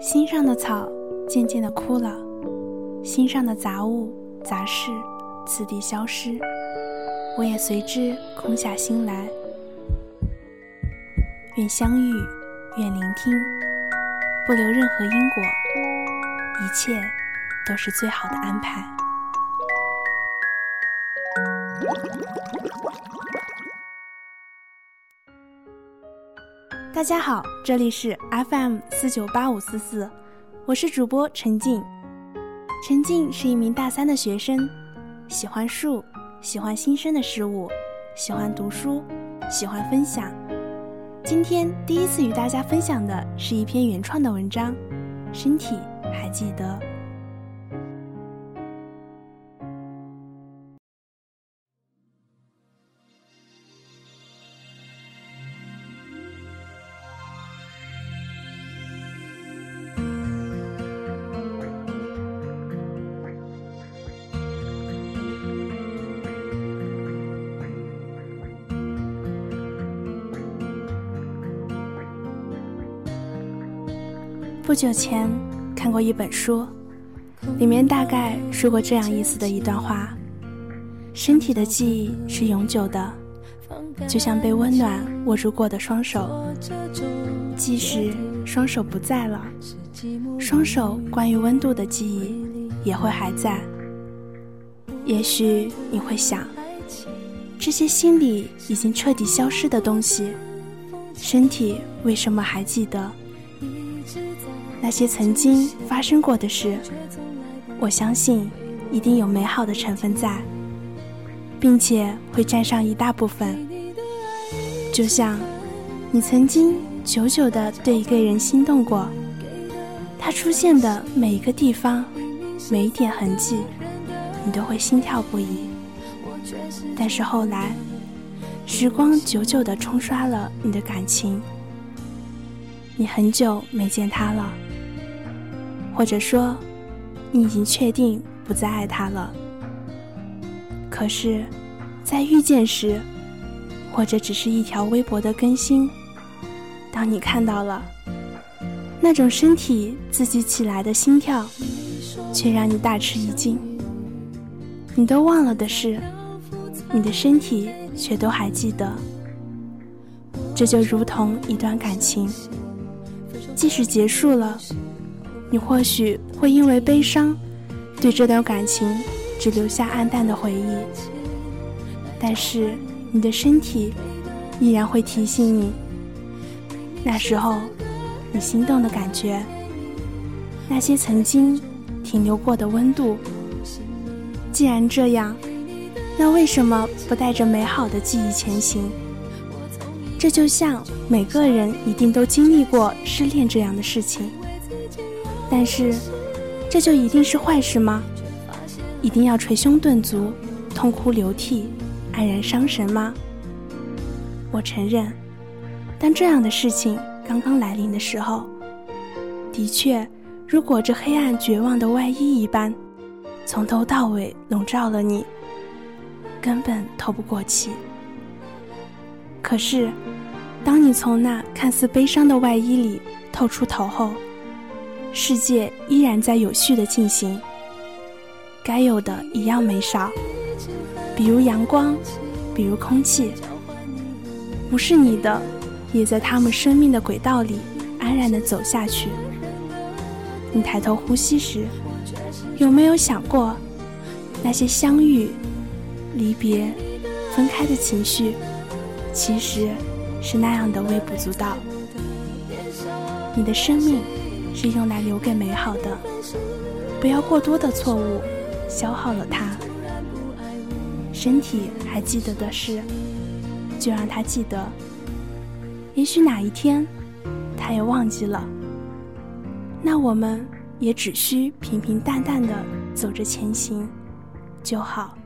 心上的草渐渐的枯了，心上的杂物杂事次第消失，我也随之空下心来。愿相遇，愿聆听，不留任何因果，一切都是最好的安排。大家好，这里是 FM 四九八五四四，我是主播陈静。陈静是一名大三的学生，喜欢树，喜欢新生的事物，喜欢读书，喜欢分享。今天第一次与大家分享的是一篇原创的文章，身体还记得。不久前看过一本书，里面大概说过这样意思的一段话：身体的记忆是永久的，就像被温暖握住过的双手，即使双手不在了，双手关于温度的记忆也会还在。也许你会想，这些心里已经彻底消失的东西，身体为什么还记得？那些曾经发生过的事，我相信一定有美好的成分在，并且会占上一大部分。就像你曾经久久的对一个人心动过，他出现的每一个地方，每一点痕迹，你都会心跳不已。但是后来，时光久久的冲刷了你的感情，你很久没见他了。或者说，你已经确定不再爱他了。可是，在遇见时，或者只是一条微博的更新，当你看到了那种身体自己起来的心跳，却让你大吃一惊。你都忘了的事，你的身体却都还记得。这就如同一段感情，即使结束了。你或许会因为悲伤，对这段感情只留下暗淡的回忆，但是你的身体依然会提醒你，那时候你心动的感觉，那些曾经停留过的温度。既然这样，那为什么不带着美好的记忆前行？这就像每个人一定都经历过失恋这样的事情。但是，这就一定是坏事吗？一定要捶胸顿足、痛哭流涕、黯然伤神吗？我承认，当这样的事情刚刚来临的时候，的确如裹着黑暗绝望的外衣一般，从头到尾笼罩了你，根本透不过气。可是，当你从那看似悲伤的外衣里透出头后，世界依然在有序的进行，该有的一样没少，比如阳光，比如空气，不是你的，也在他们生命的轨道里安然的走下去。你抬头呼吸时，有没有想过，那些相遇、离别、分开的情绪，其实是那样的微不足道。你的生命。是用来留给美好的，不要过多的错误消耗了它。身体还记得的事，就让他记得。也许哪一天，他也忘记了，那我们也只需平平淡淡的走着前行就好。